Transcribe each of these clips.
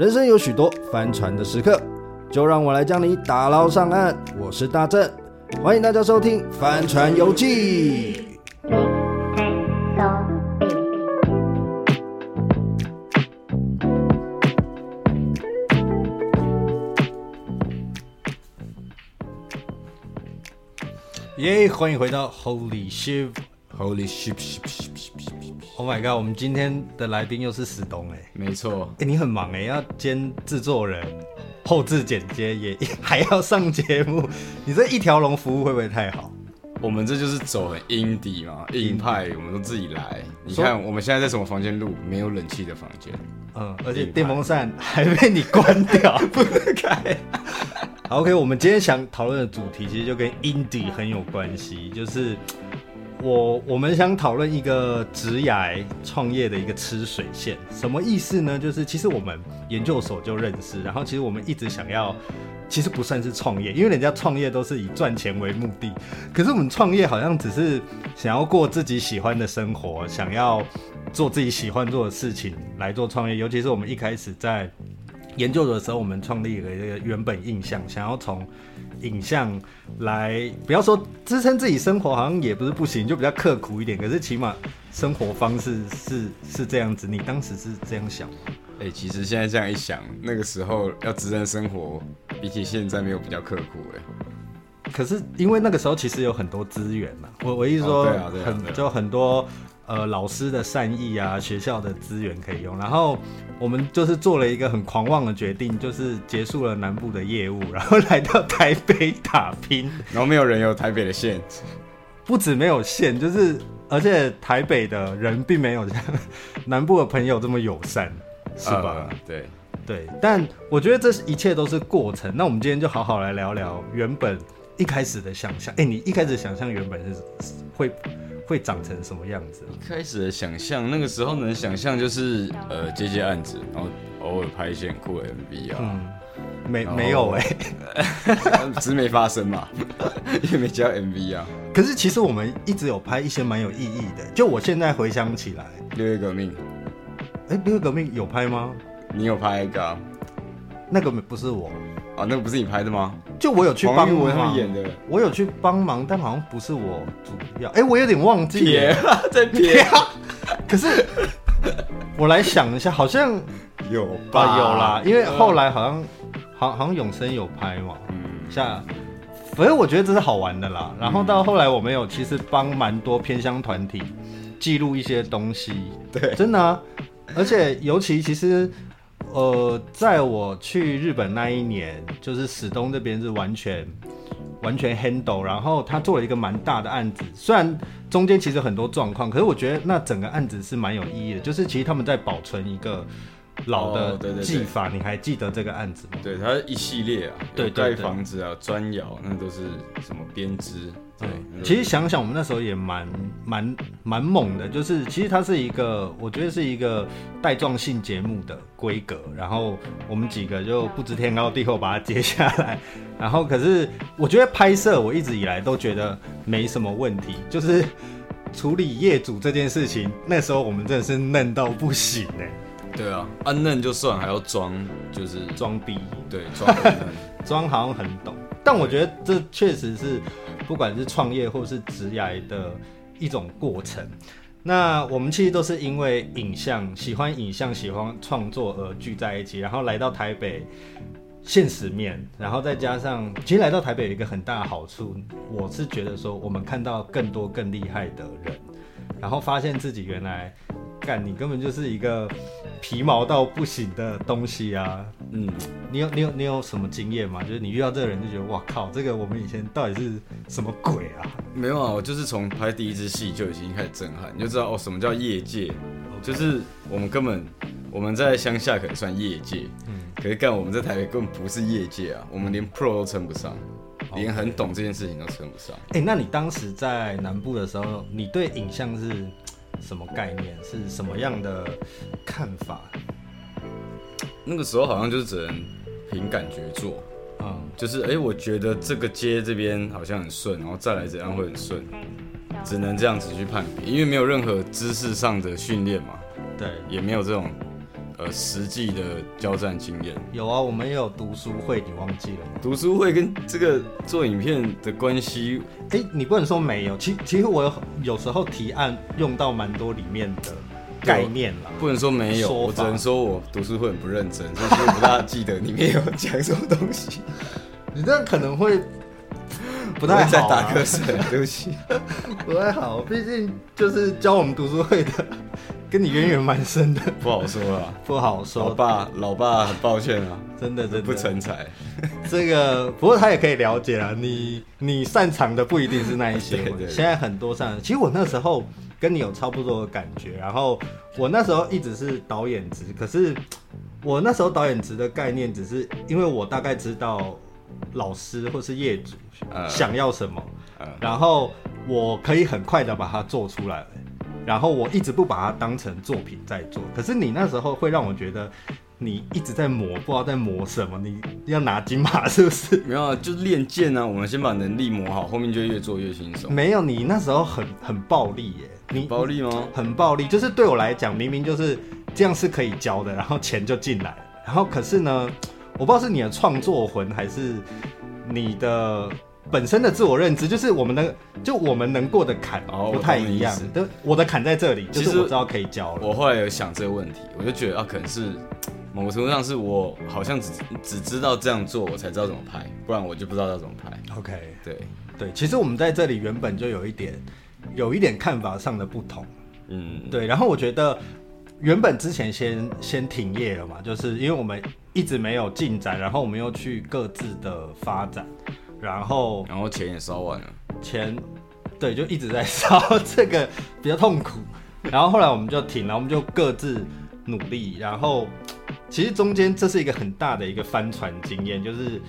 人生有许多翻船的时刻，就让我来将你打捞上岸。我是大正，欢迎大家收听《帆船游记》。耶！欢迎回到 Holy Ship，Holy Ship，Ship，Ship Ship，Ship，Ship，Ship，Ship，Ship，Oh my God！我们今天的来宾又是史东哎，没错，哎，你很忙哎，要兼制作人、后置剪接，也 还要上节目，你这一条龙服务会不会太好？我们这就是走很 indie 嘛，硬派，我们都自己来。你看我们现在在什么房间录？没有冷气的房间，嗯，而且电风扇还被你关掉，不能开。好，OK，我们今天想讨论的主题其实就跟 indie 很有关系，就是我我们想讨论一个职涯创业的一个吃水线，什么意思呢？就是其实我们研究所就认识，然后其实我们一直想要，其实不算是创业，因为人家创业都是以赚钱为目的，可是我们创业好像只是想要过自己喜欢的生活，想要做自己喜欢做的事情来做创业，尤其是我们一开始在。研究的时候，我们创立了一个原本印象，想要从影像来，不要说支撑自己生活，好像也不是不行，就比较刻苦一点。可是起码生活方式是是这样子。你当时是这样想吗？哎、欸，其实现在这样一想，那个时候要支撑生活，比起现在没有比较刻苦哎、欸。可是因为那个时候其实有很多资源嘛，我我意思说，很就很多。呃，老师的善意啊，学校的资源可以用，然后我们就是做了一个很狂妄的决定，就是结束了南部的业务，然后来到台北打拼。然后没有人有台北的线，不止没有线，就是而且台北的人并没有像南部的朋友这么友善，是吧？呃、对对，但我觉得这一切都是过程。那我们今天就好好来聊聊原本一开始的想象。哎，你一开始想象原本是会。会长成什么样子？一开始的想象，那个时候能想象就是呃接接案子，然后偶尔拍一些很酷的 MV 啊。嗯，没没有哎、欸，只是没发生嘛，因为没接到 MV 啊。可是其实我们一直有拍一些蛮有意义的。就我现在回想起来，六月革命，哎、欸，六月革命有拍吗？你有拍一个？那个不是我。啊，那个不是你拍的吗？就我有去帮忙他们演的，我有去帮忙，但好像不是我主要。哎、欸，我有点忘记了，在撇。可是我来想一下，好像有吧、啊，有啦，因为后来好像，好好像永生有拍嘛。嗯，像，反正我觉得这是好玩的啦。然后到后来，我们有其实帮蛮多偏乡团体记录一些东西。对，真的啊，而且尤其其实。呃，在我去日本那一年，就是史东这边是完全完全 handle，然后他做了一个蛮大的案子，虽然中间其实很多状况，可是我觉得那整个案子是蛮有意义的，就是其实他们在保存一个老的技法，哦、对对对，你还记得这个案子吗？对，它一系列啊，对，盖房子啊，砖窑，那都是什么编织。对，其实想想我们那时候也蛮蛮蛮猛的，就是其实它是一个，我觉得是一个带状性节目的规格，然后我们几个就不知天高地厚把它接下来，然后可是我觉得拍摄我一直以来都觉得没什么问题，就是 处理业主这件事情，那时候我们真的是嫩到不行哎、欸。对啊，啊嫩就算，还要装，就是装逼，对，装嫩，装好像很懂，但我觉得这确实是。不管是创业或是职涯的一种过程，那我们其实都是因为影像喜欢影像、喜欢创作而聚在一起，然后来到台北现实面，然后再加上，其实来到台北有一个很大的好处，我是觉得说我们看到更多更厉害的人，然后发现自己原来。干，你根本就是一个皮毛到不行的东西啊！嗯，你有你有你有什么经验吗？就是你遇到这个人就觉得哇靠，这个我们以前到底是什么鬼啊？没有啊，我就是从拍第一支戏就已经开始震撼，你就知道哦，什么叫业界.就是我们根本我们在乡下可能算业界，嗯，可是干我们在台北根本不是业界啊，我们连 pro 都称不上连很懂这件事情都称不上。哎、欸，那你当时在南部的时候，你对影像是？什么概念？是什么样的看法？那个时候好像就是只能凭感觉做，嗯，就是哎、欸，我觉得这个街这边好像很顺，然后再来怎样会很顺，只能这样子去判别，因为没有任何知识上的训练嘛，对，也没有这种呃实际的交战经验。有啊，我们也有读书会，你忘记了吗？读书会跟这个做影片的关系，哎、欸，你不能说没有。其其实我有有时候提案用到蛮多里面的概念了，不能说没有，我只能说我读书会很不认真，所以我不大记得里面有讲什么东西。你这样可能会。不太好、啊，在打瞌睡，对不起，不太好。毕竟就是教我们读书会的，跟你渊源蛮深的，不好说啊，不好说。老爸，老爸很抱歉啊，真的真的不成才。这个不过他也可以了解啊，你你擅长的不一定是那一些。现在很多擅长，其实我那时候跟你有差不多的感觉。然后我那时候一直是导演职，可是我那时候导演职的概念，只是因为我大概知道。老师或是业主想要什么，呃呃、然后我可以很快的把它做出来，然后我一直不把它当成作品在做。可是你那时候会让我觉得你一直在磨，不知道在磨什么。你要拿金马是不是？没有啊，就是练剑啊。我们先把能力磨好，后面就越做越轻松。没有，你那时候很很暴力耶。你暴力吗？很暴力，就是对我来讲，明明就是这样是可以交的，然后钱就进来，然后可是呢？我不知道是你的创作魂，还是你的本身的自我认知，就是我们能，就我们能过的坎不太一样。我，我的坎在这里，就是我知道可以交了。我后来有想这个问题，我就觉得啊，可能是某个程度上是我好像只只知道这样做，我才知道怎么拍，不然我就不知道要怎么拍。OK，对对，其实我们在这里原本就有一点有一点看法上的不同。嗯，对。然后我觉得原本之前先先停业了嘛，就是因为我们。一直没有进展，然后我们又去各自的发展，然后然后钱也烧完了，钱，对，就一直在烧，这个比较痛苦。然后后来我们就停了，我们就各自努力。然后其实中间这是一个很大的一个帆船经验，就是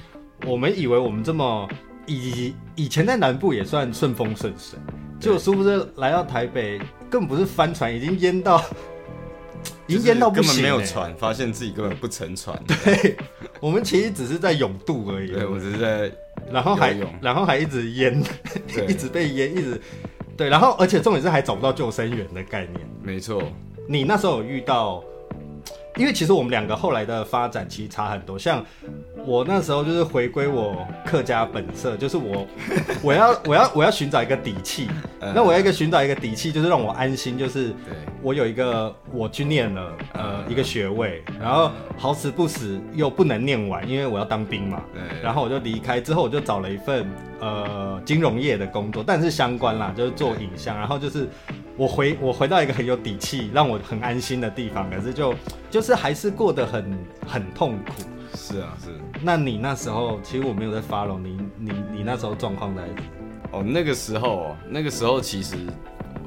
我们以为我们这么以以前在南部也算顺风顺水，结果殊不知来到台北，根本不是帆船，已经淹到。已经淹到不行，根本没有船，发现自己根本不乘船。对，我们其实只是在泳渡而已。对，我只是在，然后还然后还一直淹，一直被淹，一直对，然后而且重点是还找不到救生员的概念。没错，你那时候有遇到？因为其实我们两个后来的发展其实差很多，像我那时候就是回归我客家本色，就是我 我要我要我要寻找一个底气，那我要一个寻找一个底气，就是让我安心，就是我有一个我去念了呃一个学位，然后好死不死又不能念完，因为我要当兵嘛，然后我就离开之后我就找了一份呃金融业的工作，但是相关啦，就是做影像，然后就是。我回我回到一个很有底气，让我很安心的地方，可是就就是还是过得很很痛苦。是啊，是。那你那时候其实我没有在 follow 你，你你那时候状况在？哦，那个时候，那个时候其实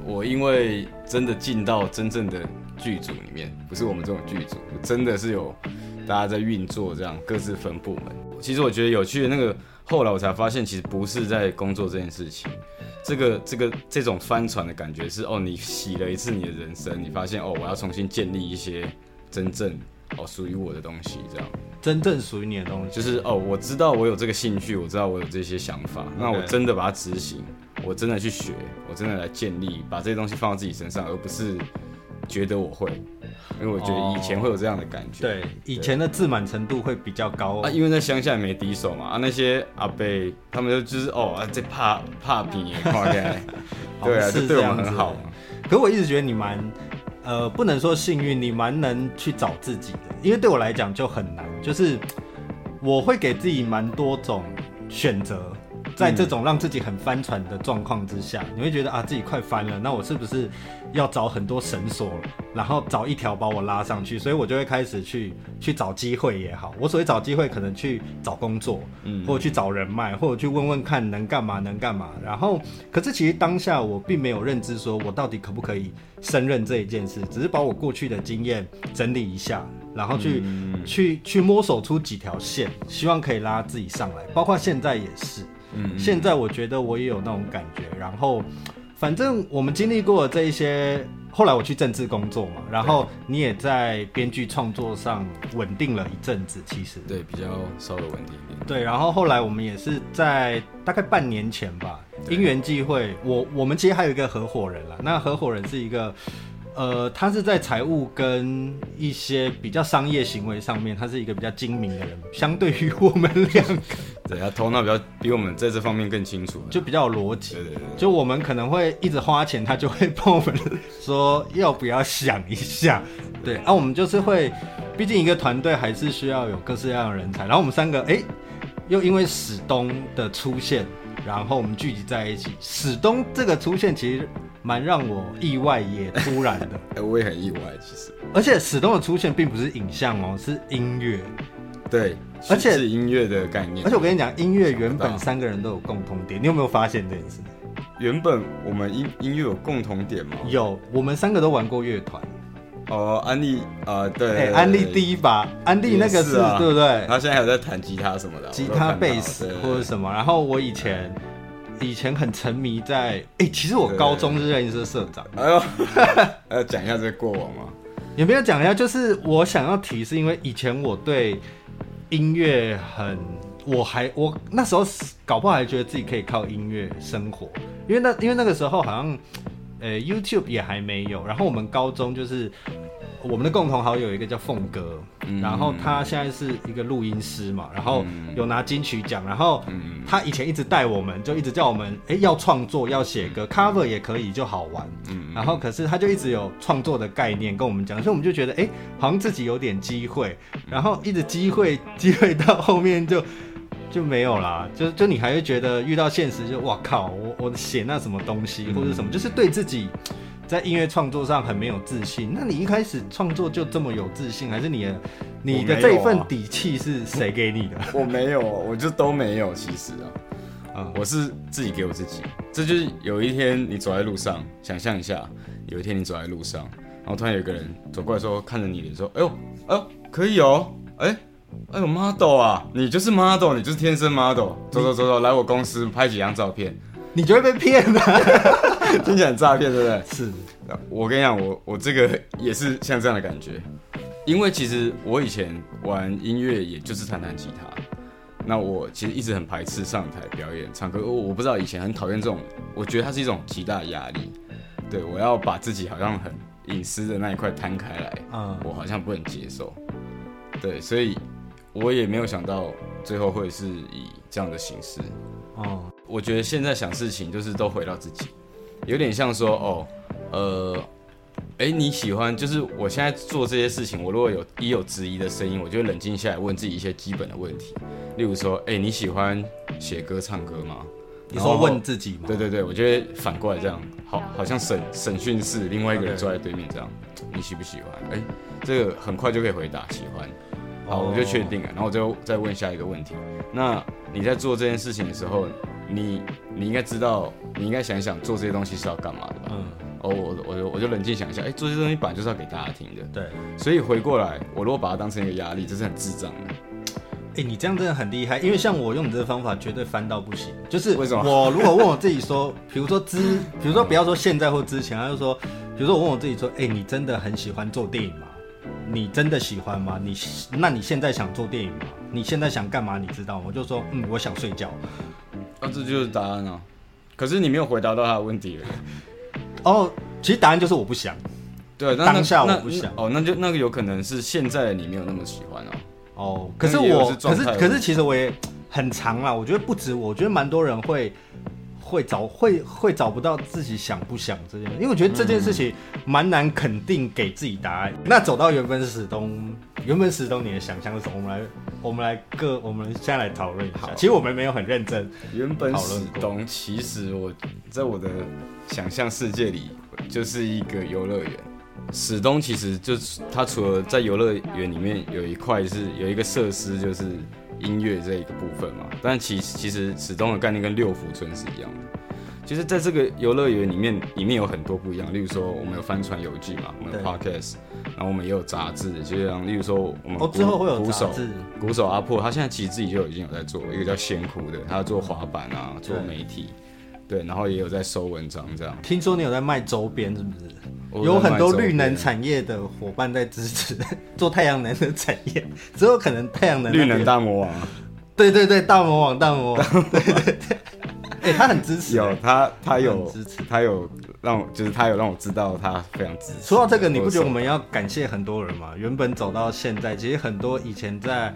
我因为真的进到真正的剧组里面，不是我们这种剧组，真的是有大家在运作，这样各自分部门。其实我觉得有趣的那个，后来我才发现，其实不是在工作这件事情。这个这个这种帆船的感觉是哦，你洗了一次你的人生，你发现哦，我要重新建立一些真正哦属于我的东西，这样。真正属于你的东西，就是哦，我知道我有这个兴趣，我知道我有这些想法那我真的把它执行，我真的去学，我真的来建立，把这些东西放到自己身上，而不是觉得我会。因为我觉得以前会有这样的感觉，哦、对，以前的自满程度会比较高啊，因为在乡下也没敌手嘛啊，那些阿伯他们就就是哦啊，这怕怕比 对啊，是对我们很好嘛。可我一直觉得你蛮呃，不能说幸运，你蛮能去找自己的，因为对我来讲就很难，就是我会给自己蛮多种选择。在这种让自己很翻船的状况之下，你会觉得啊，自己快翻了，那我是不是要找很多绳索，然后找一条把我拉上去？所以我就会开始去去找机会也好，我所谓找机会，可能去找工作，嗯，或者去找人脉，或者去问问看能干嘛能干嘛。然后，可是其实当下我并没有认知，说我到底可不可以胜任这一件事，只是把我过去的经验整理一下，然后去、嗯、去去摸索出几条线，希望可以拉自己上来。包括现在也是。嗯，现在我觉得我也有那种感觉，然后，反正我们经历过这一些，后来我去政治工作嘛，然后你也在编剧创作上稳定了一阵子，其实。对，比较稍微稳定一点。对，然后后来我们也是在大概半年前吧，因缘际会，我我们其实还有一个合伙人啦，那合伙人是一个呃，他是在财务跟一些比较商业行为上面，他是一个比较精明的人，相对于我们两个，对，他头脑比较比我们在这方面更清楚，就比较有逻辑。对对对，就我们可能会一直花钱，他就会帮我们说要不要想一下。对，啊，我们就是会，毕竟一个团队还是需要有各式各样的人才。然后我们三个，哎，又因为史东的出现，然后我们聚集在一起。史东这个出现，其实。蛮让我意外也突然的，哎，我也很意外，其实。而且史东的出现并不是影像哦，是音乐。对，而且是音乐的概念。而且我跟你讲，音乐原本三个人都有共同点，你有没有发现这件事？原本我们音音乐有共同点吗？有，我们三个都玩过乐团。哦，安利啊，对，哎，安利第一把，安利那个是，对不对？他现在还有在弹吉他什么的，吉他、贝斯或者什么。然后我以前。以前很沉迷在哎、欸，其实我高中是认识社社长。哎呦，要讲一下这个过往吗？有没有讲一下？就是我想要提，是因为以前我对音乐很，我还我那时候搞不好还觉得自己可以靠音乐生活，因为那因为那个时候好像呃 YouTube 也还没有，然后我们高中就是。我们的共同好友一个叫凤哥，嗯、然后他现在是一个录音师嘛，然后有拿金曲奖，然后他以前一直带我们，就一直叫我们，哎，要创作，要写歌，cover 也可以，就好玩。嗯、然后可是他就一直有创作的概念跟我们讲，所以我们就觉得，哎，好像自己有点机会，然后一直机会机会到后面就 就没有啦，就就你还会觉得遇到现实就哇靠，我我写那什么东西或者什么，就是对自己。在音乐创作上很没有自信，那你一开始创作就这么有自信，还是你的你的这一份底气是谁给你的？我没有，我就都没有。其实啊，嗯，我是自己给我自己。这就是有一天你走在路上，想象一下，有一天你走在路上，然后突然有一个人走过来说，看着你脸说：“哎呦，哎呦，可以哦，哎，哎呦，model 啊，你就是 model，你就是天生 model。走走走走，来我公司拍几张照片。”你就会被骗的，听起来很诈骗，对不对？是，我跟你讲，我我这个也是像这样的感觉，因为其实我以前玩音乐，也就是弹弹吉他。那我其实一直很排斥上台表演唱歌，我我不知道以前很讨厌这种，我觉得它是一种极大的压力。对，我要把自己好像很隐私的那一块摊开来，嗯，我好像不能接受。对，所以我也没有想到最后会是以这样的形式，哦。我觉得现在想事情就是都回到自己，有点像说哦，呃，哎，你喜欢就是我现在做这些事情，我如果有一有质疑的声音，我就会冷静下来问自己一些基本的问题，例如说，哎，你喜欢写歌唱歌吗？你说问自己吗？对对对，我就会反过来这样，好，好像审审讯室另外一个人坐在对面这样，你喜不喜欢？哎，这个很快就可以回答喜欢，好，我就确定了，然后我就再问下一个问题，那你在做这件事情的时候。你你应该知道，你应该想一想做这些东西是要干嘛的吧？嗯，哦，我我就我就冷静想一下，哎，做这些东西本来就是要给大家听的。对，所以回过来，我如果把它当成一个压力，这是很智障的。哎，你这样真的很厉害，因为像我用你这个方法，绝对翻到不行。就是为什么？我如果问我自己说，比如说之，比如说不要说现在或之前，他就说，比如说我问我自己说，哎，你真的很喜欢做电影吗？你真的喜欢吗？你那你现在想做电影吗？你现在想干嘛？你知道吗？我就说，嗯，我想睡觉。那、啊、这就是答案啊！可是你没有回答到他的问题了。哦，其实答案就是我不想。对，当下我不想。哦，那就那个有可能是现在的你没有那么喜欢哦。哦，可是我，是可是可是其实我也很长啦。我觉得不止我，我觉得蛮多人会。会找会会找不到自己想不想这件事，因为我觉得这件事情蛮难肯定给自己答案。嗯、那走到原本始东，原本始东你的想象是什么？我们来我们来各我们现在来讨论一下。其实我们没有很认真。原本史东其实我在我的想象世界里就是一个游乐园。史东其实就是他除了在游乐园里面有一块是有一个设施就是。音乐这一个部分嘛，但其实其实史东的概念跟六福村是一样的。其实在这个游乐园里面，里面有很多不一样。例如说，我们有帆船游记嘛，我们有 podcast，然后我们也有杂志，就像例如说，我们哦之后会有鼓手，鼓手阿破，他现在其实自己就已经有在做一个叫仙哭的，他做滑板啊，做媒体，对，对，然后也有在收文章这样。听说你有在卖周边，是不是？有很多绿能产业的伙伴在支持做太阳能的产业，之后可能太阳能绿能大魔王，对对对，大魔王大魔王，对对对，哎、欸，他很支持，有他，他有支持，他有让我，就是他有让我知道他非常支持。说到这个，你不觉得我们要感谢很多人吗？原本走到现在，其实很多以前在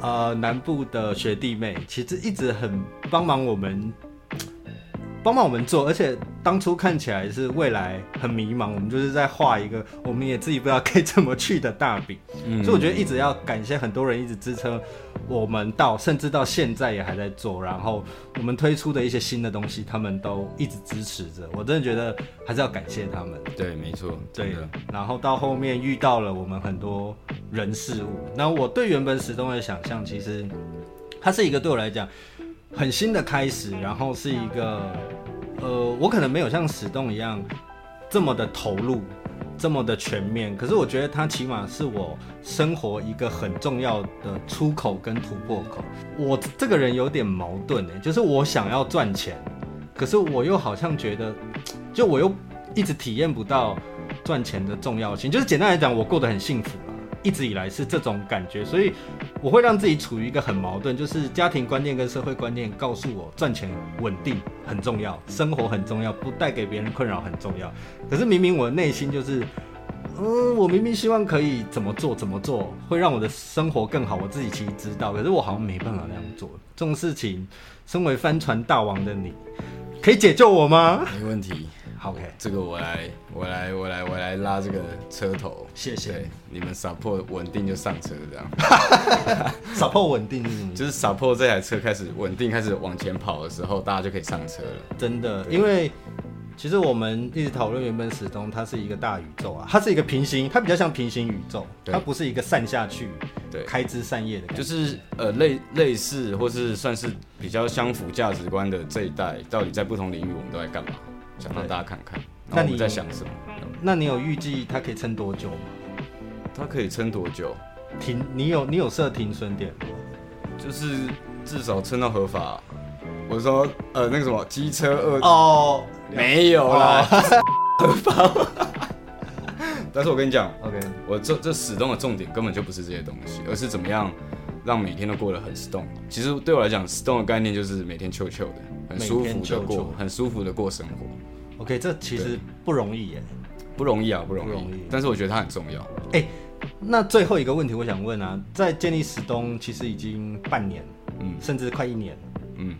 呃南部的学弟妹，其实一直很帮忙我们。帮忙我们做，而且当初看起来是未来很迷茫，我们就是在画一个我们也自己不知道该怎么去的大饼。嗯，所以我觉得一直要感谢很多人一直支撑我们到，甚至到现在也还在做。然后我们推出的一些新的东西，他们都一直支持着。我真的觉得还是要感谢他们。对，没错，对。然后到后面遇到了我们很多人事物，那我对原本始终的想象，其实它是一个对我来讲。很新的开始，然后是一个，呃，我可能没有像史东一样这么的投入，这么的全面。可是我觉得它起码是我生活一个很重要的出口跟突破口。我这个人有点矛盾诶，就是我想要赚钱，可是我又好像觉得，就我又一直体验不到赚钱的重要性。就是简单来讲，我过得很幸福。一直以来是这种感觉，所以我会让自己处于一个很矛盾，就是家庭观念跟社会观念告诉我赚钱稳定很重要，生活很重要，不带给别人困扰很重要。可是明明我的内心就是，嗯，我明明希望可以怎么做怎么做会让我的生活更好，我自己其实知道，可是我好像没办法那样做。这种事情，身为帆船大王的你，可以解救我吗？没问题。OK，这个我来，我来，我来，我来拉这个车头。谢谢。你们 support 稳定就上车这样。support 稳定是什么？就是 support 这台车开始稳定，开始往前跑的时候，大家就可以上车了。真的，因为其实我们一直讨论原本始终，它是一个大宇宙啊，它是一个平行，它比较像平行宇宙，它不是一个散下去，对，开枝散叶的感觉。就是呃类类似或是算是比较相符价值观的这一代，到底在不同领域我们都在干嘛？想让大家看看，那你在想什么？那你有预计它可以撑多久吗？它可以撑多久？停，你有你有设停损点吗？就是至少撑到合法。我说呃那个什么机车二哦没有啦，合法。但是我跟你讲，OK，我这这始终的重点根本就不是这些东西，而是怎么样让每天都过得很 stone。其实对我来讲，stone 的概念就是每天 chill chill 的，很舒服的过，很舒服的过生活。OK，这其实不容易耶，不容易啊，不容易。容易，但是我觉得它很重要。哎、欸，那最后一个问题，我想问啊，在建立史东其实已经半年，嗯，甚至快一年，嗯，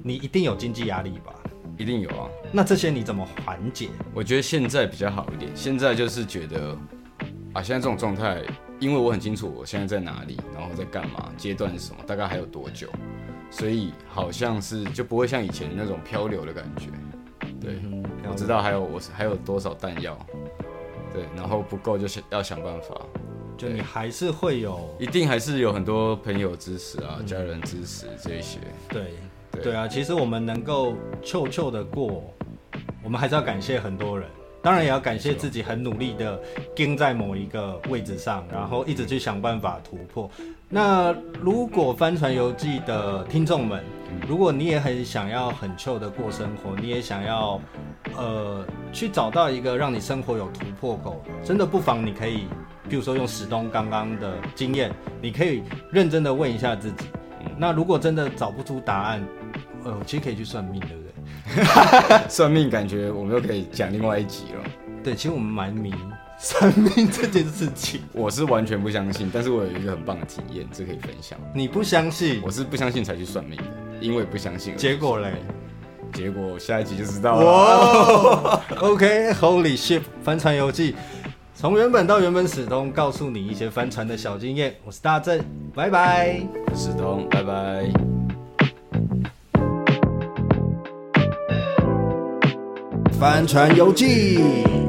你一定有经济压力吧？一定有啊。那这些你怎么缓解？我觉得现在比较好一点，现在就是觉得啊，现在这种状态，因为我很清楚我现在在哪里，然后在干嘛，阶段是什么，大概还有多久，所以好像是就不会像以前那种漂流的感觉。对，我知道还有我还有多少弹药，对，然后不够就想要想办法，就你还是会有，一定还是有很多朋友支持啊，家人支持这一些，对，对，对啊，其实我们能够臭臭的过，我们还是要感谢很多人。当然也要感谢自己很努力的盯在某一个位置上，然后一直去想办法突破。那如果帆船游记的听众们，如果你也很想要很糗的过生活，你也想要呃去找到一个让你生活有突破口，真的不妨你可以，比如说用史东刚刚的经验，你可以认真的问一下自己。那如果真的找不出答案，呃，其实可以去算命，的？算命感觉我们又可以讲另外一集了。对，其实我们蛮迷算命这件事情。我是完全不相信，但是我有一个很棒的体验，这可以分享。你不相信？我是不相信才去算命的，因为不相信。结果嘞？结果下一集就知道了。OK，Holy ship，帆船游记，从原本到原本史东，告诉你一些帆船的小经验。我是大正，拜拜。史东，拜拜。帆船游记。